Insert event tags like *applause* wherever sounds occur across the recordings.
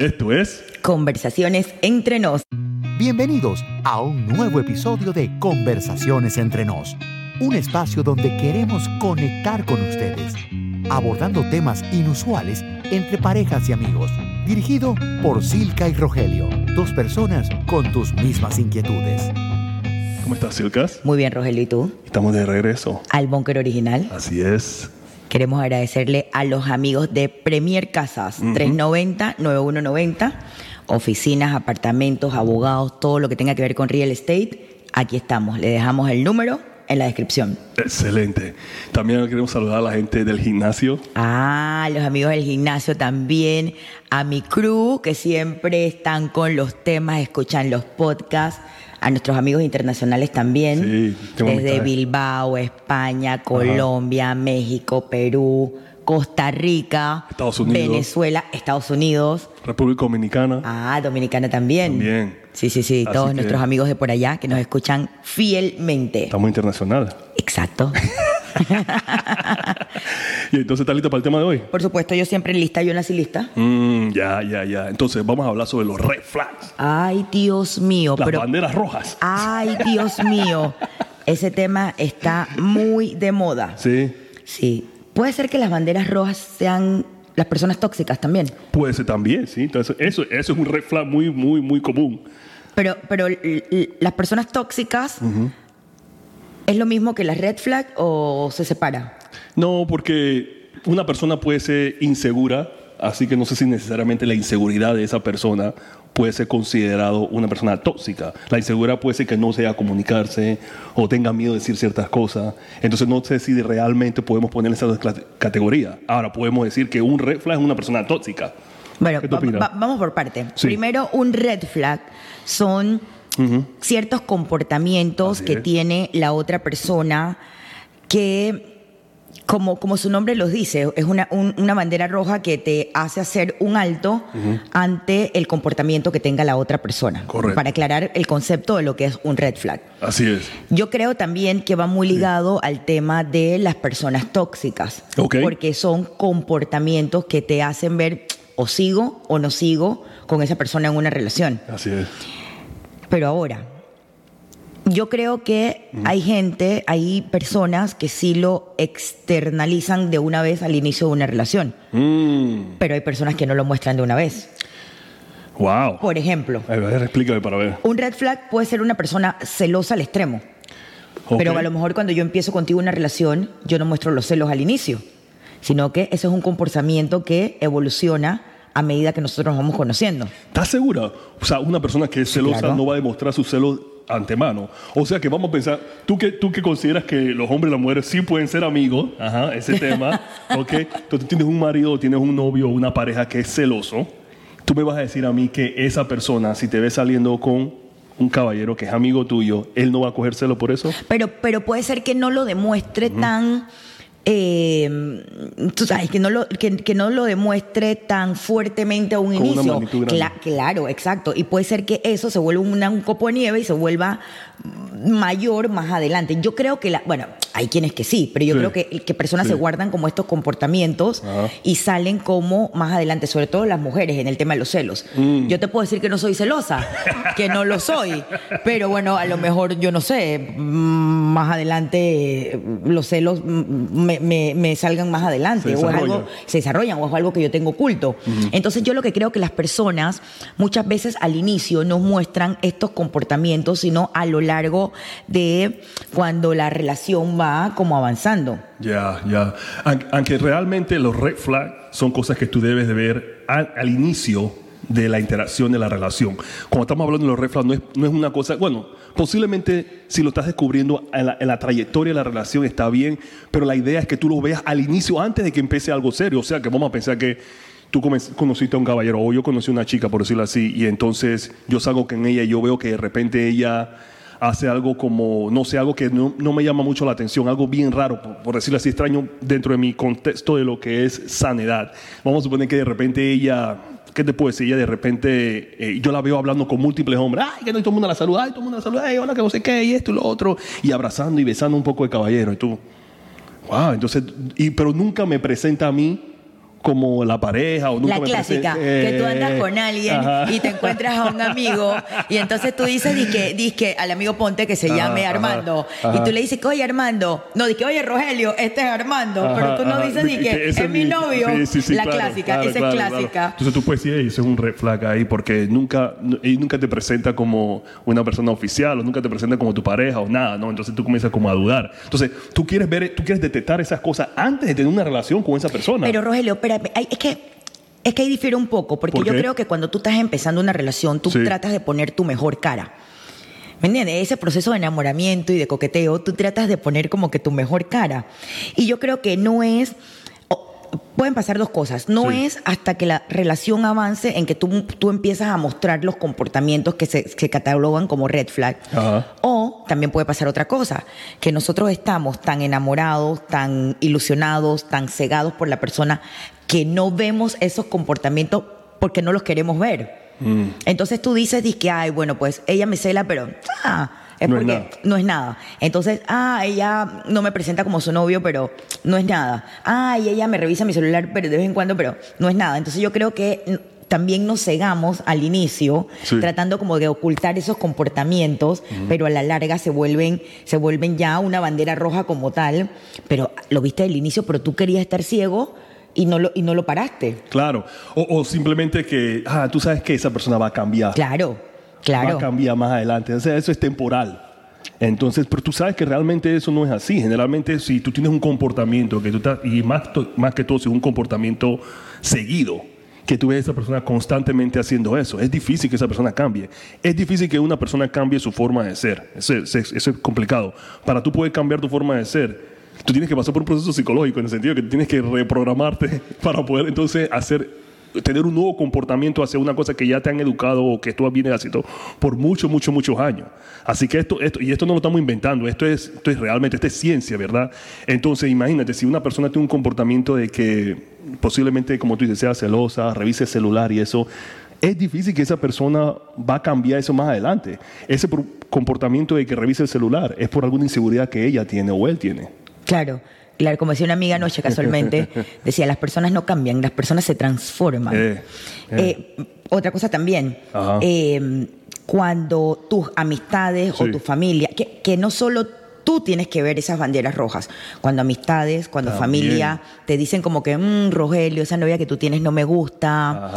Esto es Conversaciones entre nos. Bienvenidos a un nuevo episodio de Conversaciones entre nos, un espacio donde queremos conectar con ustedes, abordando temas inusuales entre parejas y amigos, dirigido por Silca y Rogelio, dos personas con tus mismas inquietudes. ¿Cómo estás, Silcas? Muy bien, Rogelio, ¿y tú? Estamos de regreso. Al Bunker Original. Así es. Queremos agradecerle a los amigos de Premier Casas, 390-9190, oficinas, apartamentos, abogados, todo lo que tenga que ver con real estate. Aquí estamos, le dejamos el número en la descripción. Excelente. También queremos saludar a la gente del gimnasio. Ah, los amigos del gimnasio también, a mi crew que siempre están con los temas, escuchan los podcasts, a nuestros amigos internacionales también, Sí, desde. Bilbao, España, Colombia, México, Perú, Costa Rica, Estados Unidos. Venezuela, Estados Unidos, República Dominicana. ah, Dominicana también. También. Sí, sí, sí, Así todos que- nuestros amigos de por allá que nos escuchan fielmente. Estamos internacional. Exacto. *laughs* *laughs* Y entonces, ¿estás lista para el tema de hoy? Por supuesto, yo siempre lista, yo nací lista. Mm, ya, ya, ya. Entonces, vamos a hablar sobre los red flags. Ay, Dios mío, Las pero banderas rojas. ay, Dios mío. Ese tema está muy de moda. Sí. Sí. Puede ser que las banderas rojas sean las personas tóxicas también. Puede ser también, sí. Entonces, eso, eso es un red flag muy, muy, muy común. Pero, pero las personas tóxicas es lo mismo que las red flag o se separa. No, porque una persona puede ser insegura, así que no sé si necesariamente la inseguridad de esa persona puede ser considerado una persona tóxica. La inseguridad puede ser que no sea comunicarse o tenga miedo de decir ciertas cosas. Entonces no sé si realmente podemos poner cla- categorías. Ahora podemos decir que un red flag es una persona tóxica. Bueno, ¿Qué tú va- opinas? va- vamos por parte. Sí. Primero, un red flag son ciertos comportamientos Así que es. tiene la otra persona que, como, como su nombre los dice, es una, un- una bandera roja que te hace hacer un alto ante el comportamiento que tenga la otra persona. Correcto. Para aclarar el concepto de lo que es un red flag. Así es. Yo creo también que va muy ligado al tema de las personas tóxicas. Ok. Porque son comportamientos que te hacen ver o sigo o no sigo con esa persona en una relación. Así es. Pero ahora, yo creo que hay gente, hay personas que sí lo externalizan de una vez al inicio de una relación. Mm, Pero hay personas que no lo muestran de una vez. wow. Por ejemplo, A ver, explícame para ver. un red flag puede ser una persona celosa al extremo. Pero a lo mejor cuando yo empiezo contigo una relación, yo no muestro los celos al inicio, sino que ese es un comportamiento que evoluciona a medida que nosotros nos vamos conociendo. ¿Estás segura? O sea, una persona que es celosa claro. no va a demostrar sus celos antemano. O sea, que vamos a pensar, tú que, tú que consideras que los hombres y las mujeres sí pueden ser amigos, ajá, ese *laughs* tema, ¿ok? Entonces tienes un marido, tienes un novio, una pareja que es celoso, tú me vas a decir a mí que esa persona, si te ve saliendo con un caballero que es amigo tuyo, él no va a coger celo por eso. Pero, pero puede ser que no lo demuestre tan... eh, tú sabes, que no, lo, que, que no lo demuestre tan fuertemente a un Con inicio. Cla- claro, exacto. Y puede ser que eso se vuelva una- un copo de nieve y se vuelva mayor más adelante. Yo creo que, la, bueno, hay quienes que sí, pero yo Sí. creo que, que personas Sí. se guardan como estos comportamientos Ajá. y salen como más adelante, sobre todo las mujeres en el tema de los celos. Mm. Yo te puedo decir que no soy celosa, que no lo soy, pero bueno, a lo mejor yo no sé, mm, más adelante eh, los celos mm, me, me- me salgan más adelante Se o es algo se desarrollan o es algo que yo tengo oculto. Entonces yo lo que creo que las personas muchas veces al inicio no muestran estos comportamientos, sino a lo largo de cuando la relación va como avanzando. Ya, ya. Aunque, aunque realmente los red flags son cosas que tú debes de ver al, inicio de la interacción de la relación. Cuando estamos hablando de los red flags, no es, no es una cosa, bueno, posiblemente si lo estás descubriendo en la, en la trayectoria de la relación está bien, pero la idea es que tú lo veas al inicio antes de que empiece algo serio. O sea, que vamos a pensar que tú conociste a un caballero o yo conocí a una chica, por decirlo así, y entonces yo salgo con ella y yo veo que de repente ella hace algo como, no sé, algo que no, no me llama mucho la atención, algo bien raro, por, decirlo así, extraño dentro de mi contexto de lo que es sanidad. Vamos a suponer que de repente ella, ¿qué te puedo decir? Ella de repente, eh, yo la veo hablando con múltiples hombres, ay, que no, y todo el mundo la saluda, ay, todo el mundo la saluda, ay, hola, que no sé qué, y esto y lo otro, y abrazando y besando un poco de caballero, y tú, wow, entonces, y, pero nunca me presenta a mí como la pareja o nunca La me clásica, presente- que tú andas Eh, con alguien ajá. y te encuentras a un amigo y entonces tú dices disque, disque al amigo Ponte que se Ajá, llame ajá, Armando ajá. y tú le dices que oye Armando, no, dije oye Rogelio, este es Armando, Ajá, pero tú no ajá. dices disque que ese es mi novio, Sí, sí, sí, la claro, clásica, claro, esa claro, es claro. clásica. Entonces tú puedes decir, "Ey, ese es un red flag ahí porque nunca, él nunca te presenta como una persona oficial o nunca te presenta como tu pareja o nada, ¿no? Entonces tú comienzas como a dudar. Entonces tú quieres ver, tú quieres detectar esas cosas antes de tener una relación con esa persona. Pero Rogelio, es que es que ahí difiere un poco, porque ¿Por yo creo que cuando tú estás empezando una relación, tú Sí. tratas de poner tu mejor cara. ¿Me entiendes? Ese proceso de enamoramiento y de coqueteo, tú tratas de poner como que tu mejor cara. Y yo creo que no es. Pueden pasar dos cosas. No Sí. es hasta que la relación avance en que tú, tú empiezas a mostrar los comportamientos que se, se catalogan como red flag. Ajá. O también puede pasar otra cosa, que nosotros estamos tan enamorados, tan ilusionados, tan cegados por la persona, que no vemos esos comportamientos porque no los queremos ver. Mm. Entonces tú dices, que ay, bueno, pues ella me cela, pero ah, es No es porque nada. no es nada. Entonces, ah, ella no me presenta como su novio, pero no es nada. Ah, y ella me revisa mi celular pero de vez en cuando, pero no es nada. Entonces yo creo que también nos cegamos al inicio, Sí. tratando como de ocultar esos comportamientos, pero a la larga se vuelven, se vuelven ya una bandera roja como tal. Pero lo viste al inicio, pero tú querías estar ciego y no lo, y no lo paraste. Claro. O, o simplemente que, ah, tú sabes que esa persona va a cambiar. Claro, Va claro. a cambiar más adelante. O sea, eso es temporal. Entonces, pero tú sabes que realmente eso no es así. Generalmente, si tú tienes un comportamiento que tú estás, y más, más que todo, si es un comportamiento seguido, que tú ves a esa persona constantemente haciendo eso, es difícil que esa persona cambie. Es difícil que una persona cambie su forma de ser. Eso es, eso es complicado. Para tú poder cambiar tu forma de ser, tú tienes que pasar por un proceso psicológico en el sentido que tienes que reprogramarte *laughs* para poder entonces hacer tener un nuevo comportamiento hacia una cosa que ya te han educado o que tú vienes haciendo por muchos, muchos, muchos años. Así que esto, esto, y esto no lo estamos inventando, esto es, esto es realmente, esto es ciencia, ¿verdad? Entonces, imagínate, si una persona tiene un comportamiento de que posiblemente, como tú dices, sea celosa, revise el celular y eso, es difícil que esa persona va a cambiar eso más adelante. Ese comportamiento de que revise el celular es por alguna inseguridad que ella tiene o él tiene. Claro, claro, como decía una amiga anoche casualmente, *laughs* decía, las personas no cambian, las personas se transforman. Eh, Eh, otra cosa también, eh, cuando tus amistades o tu familia, que, que no solo tú tienes que ver esas banderas rojas, cuando amistades, cuando También. familia te dicen como que, "Mm, Rogelio, esa novia que tú tienes no me gusta, Ajá.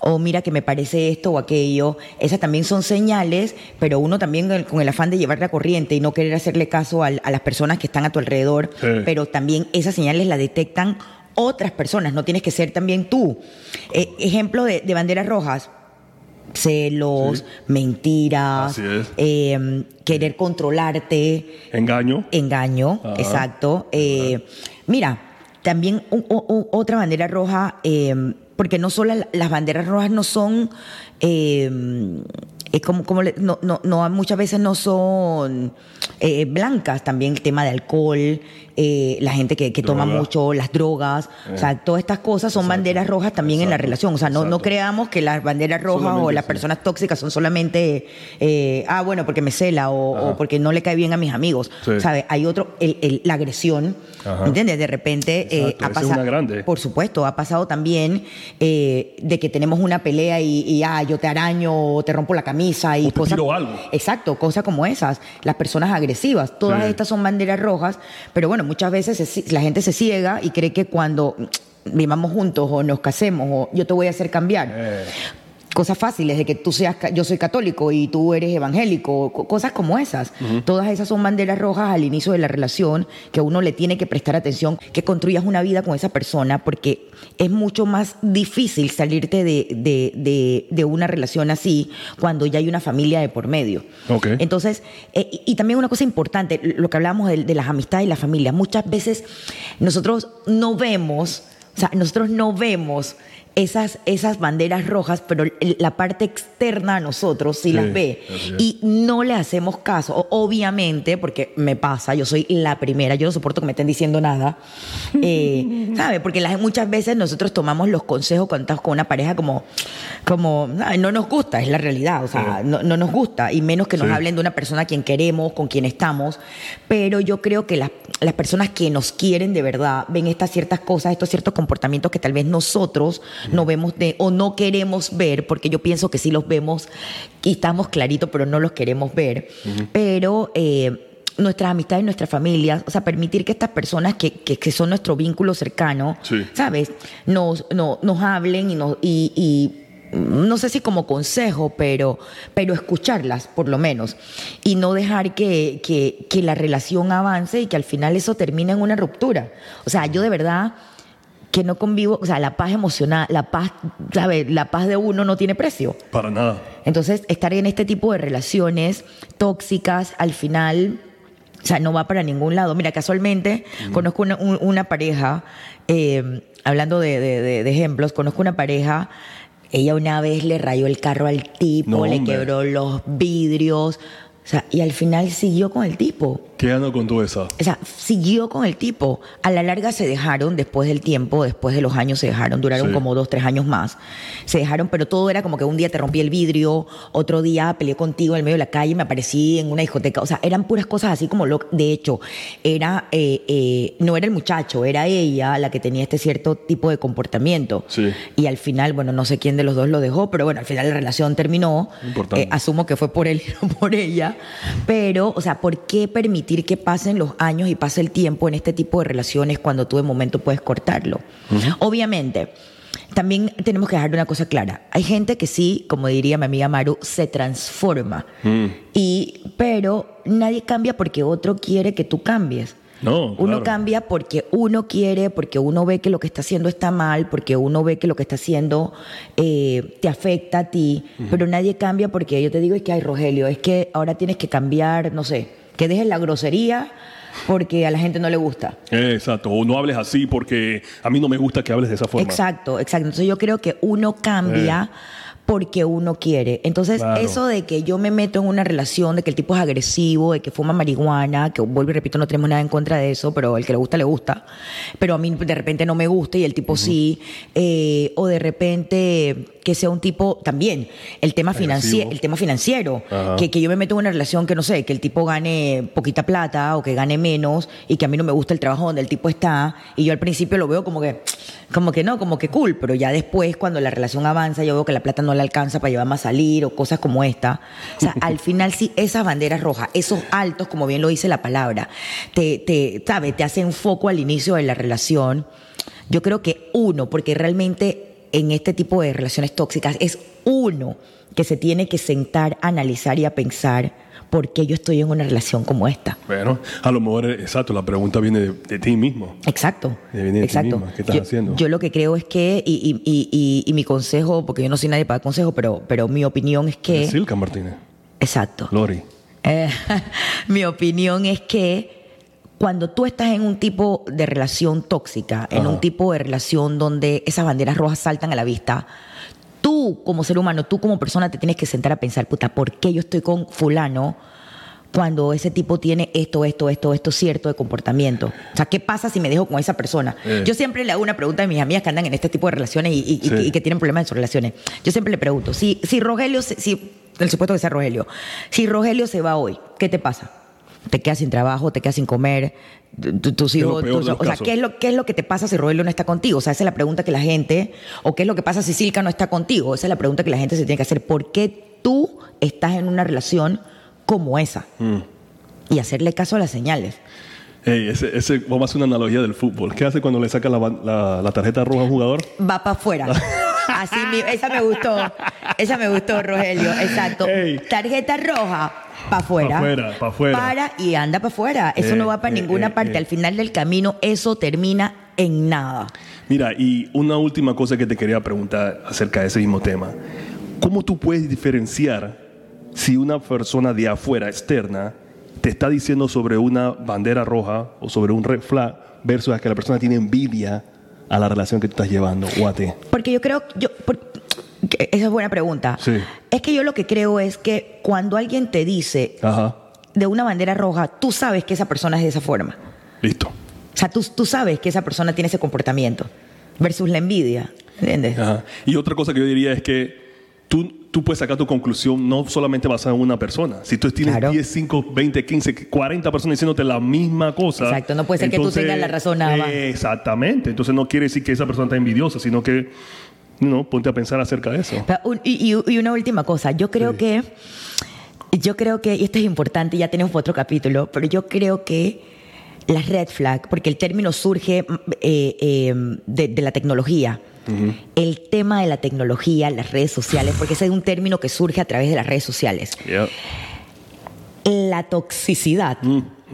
o mira que me parece esto o aquello, esas también son señales, pero uno también con el afán de llevar la corriente y no querer hacerle caso a las personas que están a tu alrededor, Sí. pero también esas señales las detectan otras personas, no tienes que ser también tú. Eh, ejemplo de, de banderas rojas, celos, Sí. mentiras, eh, querer controlarte, Engaño. engaño, Ajá. exacto. Eh, mira, también otra bandera roja, eh, porque no solo la- las banderas rojas no son, es como, como le- no, no, no, muchas veces no son eh, blancas, también el tema de alcohol, eh, la gente que, que toma mucho, las drogas, o sea, todas estas cosas son banderas rojas también en la relación, o sea, no, creamos que las banderas rojas o las sí. personas tóxicas son solamente, eh, ah, bueno, porque me cela o, porque no le cae bien a mis amigos, Sí. ¿sabes? Hay otro, el- el- la agresión, Ajá. ¿entiendes? De repente eh, ha pasado, por supuesto, ha pasado también eh, de que tenemos una pelea y, y, ah, yo te araño o te rompo la camisa y O te cosas. tiro algo. Exacto, cosas como esas. Las personas agresivas, todas Sí. estas son banderas rojas, pero bueno, muchas veces se- la gente se ciega y cree que cuando mm, vivamos juntos o nos casemos o yo te voy a hacer cambiar. Eh. Cosas fáciles de que tú seas, yo soy católico y tú eres evangélico, co- cosas como esas. Todas esas son banderas rojas al inicio de la relación que uno le tiene que prestar atención, que construyas una vida con esa persona, porque es mucho más difícil salirte de, de- de- de una relación así cuando ya hay una familia de por medio. Entonces, eh, y, también una cosa importante, lo que hablábamos de, de las amistades y la familia, muchas veces nosotros no vemos, o sea, nosotros no vemos esas, esas banderas rojas, pero la parte externa a nosotros sí, Sí, las ve. Y no le hacemos caso, obviamente, porque me pasa, yo soy la primera, yo no soporto que me estén diciendo nada. Eh, *laughs* ¿Sabe? Porque las, muchas veces nosotros tomamos los consejos cuando estamos con una pareja como, como "Ay, no nos gusta, es la realidad, o sea, no, no nos gusta, y menos que nos Sí. hablen de una persona a quien queremos, con quien estamos. Pero yo creo que las, las personas que nos quieren de verdad ven estas ciertas cosas, estos ciertos comportamientos que tal vez nosotros no vemos de, o no queremos ver, porque yo pienso que sí los vemos y estamos claritos, pero no los queremos ver. Pero eh, nuestras amistades, nuestras familias, o sea, permitir que estas personas que, que, que son nuestro vínculo cercano, Sí. ¿sabes? Nos, no- nos hablen y nos... Y, y, no sé si como consejo, pero, pero escucharlas por lo menos y no dejar que, que, que la relación avance y que al final eso termine en una ruptura. O sea, yo de verdad que no convivo, o sea, la paz emocional, la paz, ¿sabes? La paz de uno no tiene precio. Para nada. Entonces, estar en este tipo de relaciones tóxicas, al final, o sea, no va para ningún lado. Mira, casualmente, conozco una, un- una pareja, eh, hablando de, de- de- de ejemplos, conozco una pareja, ella una vez le rayó el carro al tipo, No, le quebró los vidrios, o sea, y al final siguió con el tipo. ¿Qué ando con todo eso? O sea, siguió con el tipo. A la larga se dejaron, después del tiempo, después de los años se dejaron, duraron Sí. como dos, tres años más. Se dejaron, pero todo era como que un día te rompí el vidrio, otro día peleé contigo en el medio de la calle, me aparecí en una discoteca. O sea, eran puras cosas así como lo. De hecho, era eh, eh, no era el muchacho, era ella la que tenía este cierto tipo de comportamiento. Sí. Y al final, bueno, no sé quién de los dos lo dejó, pero bueno, al final la relación terminó. Importante. Eh, asumo que fue por él y *laughs* no por ella, pero, o sea, ¿por qué permitir que pasen los años y pase el tiempo en este tipo de relaciones cuando tú de momento puedes cortarlo? Obviamente. También tenemos que dejar una cosa clara. Hay gente que sí, como diría mi amiga Maru, se transforma. Y, pero nadie cambia porque otro quiere que tú cambies. No, Uno claro. cambia porque uno quiere, porque uno ve que lo que está haciendo está mal, porque uno ve que lo que está haciendo eh, te afecta a ti, pero nadie cambia porque yo te digo es que, ay, Rogelio, es que ahora tienes que cambiar, no sé, que dejes la grosería porque a la gente no le gusta. Eh, exacto. O no hables así porque a mí no me gusta que hables de esa forma. Exacto, exacto. Entonces yo creo que uno cambia porque uno quiere. Entonces Claro. eso de que yo me meto en una relación, de que el tipo es agresivo, de que fuma marihuana, que vuelvo y repito, no tenemos nada en contra de eso, pero el que le gusta, le gusta. Pero a mí de repente no me gusta y el tipo sí. Eh, o de repente que sea un tipo también, el tema, financiero el tema financiero, Ajá. que, que yo me meto en una relación que no sé, que el tipo gane poquita plata o que gane menos y que a mí no me gusta el trabajo donde el tipo está y yo al principio lo veo como que como que no, como que cool, pero ya después cuando la relación avanza yo veo que la plata no le alcanza para llevarme a salir o cosas como esta. O sea, al *laughs* final sí esas banderas rojas, esos altos, como bien lo dice la palabra, te te sabe, te hacen foco al inicio de la relación. Yo creo que uno, porque realmente en este tipo de relaciones tóxicas es uno que se tiene que sentar, a analizar y a pensar por qué yo estoy en una relación como esta. Bueno, a lo mejor, eh, exacto, la pregunta viene de, de ti mismo. Exacto. Viene de ti exacto. misma. ¿Qué estás yo, haciendo? yo lo que creo es que, y, y- y- y- mi consejo, porque yo no soy nadie para dar consejo, pero, pero mi opinión es que. Silka Martínez. Exacto. Lori. Eh, *laughs* mi opinión es que cuando tú estás en un tipo de relación tóxica, en Ajá. un tipo de relación donde esas banderas rojas saltan a la vista, tú como ser humano, tú como persona te tienes que sentar a pensar, puta, ¿por qué yo estoy con fulano? Cuando ese tipo tiene esto, esto, esto, esto cierto de comportamiento. O sea, ¿qué pasa si me dejo con esa persona? Eh. Yo siempre le hago una pregunta a mis amigas que andan en este tipo de relaciones y, y- y Sí. que- y que tienen problemas en sus relaciones. Yo siempre le pregunto, si, si Rogelio, si, el supuesto que sea Rogelio, si Rogelio se va hoy, ¿qué te pasa? ¿Te quedas sin trabajo? ¿Te quedas sin comer? Tu- tus hijos, los o sea, casos. ¿qué es, lo, ¿qué es lo que te pasa si Rogelio no está contigo? O sea, esa es la pregunta que la gente, o qué es lo que pasa si Silka no está contigo, esa es la pregunta que la gente se tiene que hacer. ¿Por qué tú estás en una relación como esa? Mm. Y hacerle caso a las señales. Ey, ese, ese, vamos a hacer una analogía del fútbol. ¿Qué hace cuando le saca la, la- la tarjeta roja a un jugador? Va para afuera. *laughs* Así mi- esa me gustó. Esa me gustó, Rogelio. Exacto. Ey. Tarjeta roja, para afuera. Pa' afuera, pa' afuera. Para y anda para afuera. Eso Eh, no va para eh, ninguna eh, parte. Al final del camino, eso termina en nada. Mira, y una última cosa que te quería preguntar acerca de ese mismo tema. ¿Cómo tú puedes diferenciar si una persona de afuera, externa, te está diciendo sobre una bandera roja o sobre un red flag versus a que la persona tiene envidia a la relación que tú estás llevando o a ti? Porque yo creo, yo, por- esa es buena pregunta. Sí. Es que yo lo que creo es que cuando alguien te dice Ajá. de una bandera roja, tú sabes que esa persona es de esa forma. Listo. O sea, tú, tú sabes que esa persona tiene ese comportamiento versus la envidia. ¿Entiendes? Ajá. Y otra cosa que yo diría es que tú, tú puedes sacar tu conclusión no solamente basada en una persona. Si tú tienes Claro. 10, 5, 20, 15, 40 personas diciéndote la misma cosa. Exacto, no puede ser que tú tengas la razón nada más. Exactamente. Entonces no quiere decir que esa persona está envidiosa, sino que, no, ponte a pensar acerca de eso. Y, y- y una última cosa, yo creo Sí. que, yo creo que, y esto es importante, ya tenemos otro capítulo, pero yo creo que las red flag, porque el término surge mm, eh, eh, de, de la tecnología. El tema de la tecnología, las redes sociales, porque ese es un término que surge a través de las redes sociales. Yeah. La toxicidad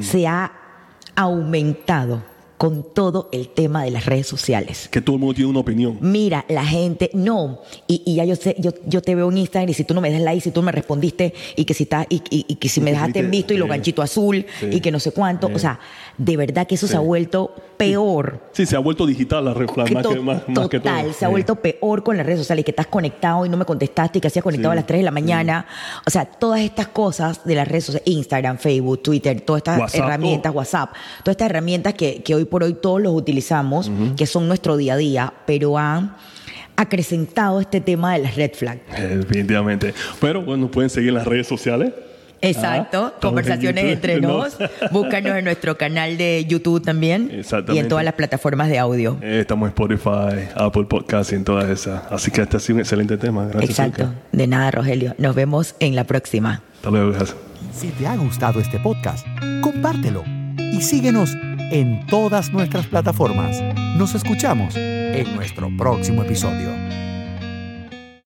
se ha aumentado con todo el tema de las redes sociales. Que todo el mundo tiene una opinión. Mira, la gente, no, y, y ya yo sé, yo, yo te veo en Instagram y si tú no me das like, si tú no me respondiste y que si está, y, y- y que si me dejaste en visto y los ganchitos azul Sí. y que no sé cuánto, Sí. o sea, de verdad que eso se ha vuelto peor. Sí, se ha vuelto digital la red flag, más, que, más, más que todo. total, se ha vuelto peor con las redes sociales, que estás conectado y no me contestaste y que hacías conectado a las 3 de la mañana. O sea, todas estas cosas de las redes sociales, Instagram, Facebook, Twitter, todas estas WhatsApp, herramientas, WhatsApp, todas estas herramientas que, que hoy por hoy todos los utilizamos, que son nuestro día a día, pero han acrecentado este tema de las red flags. Definitivamente. Pero bueno, pueden seguir en las redes sociales. Exacto, Ah, estamos conversaciones en entre nos. Búscanos en nuestro canal de YouTube también y Exactamente. en todas las plataformas de audio. Eh, estamos en Spotify, Apple Podcast y en todas esas. Así que este ha sido un excelente tema. Gracias. Exacto. De nada, Rogelio. Nos vemos en la próxima. Hasta luego. Gracias. Si te ha gustado este podcast, compártelo y síguenos en todas nuestras plataformas. Nos escuchamos en nuestro próximo episodio.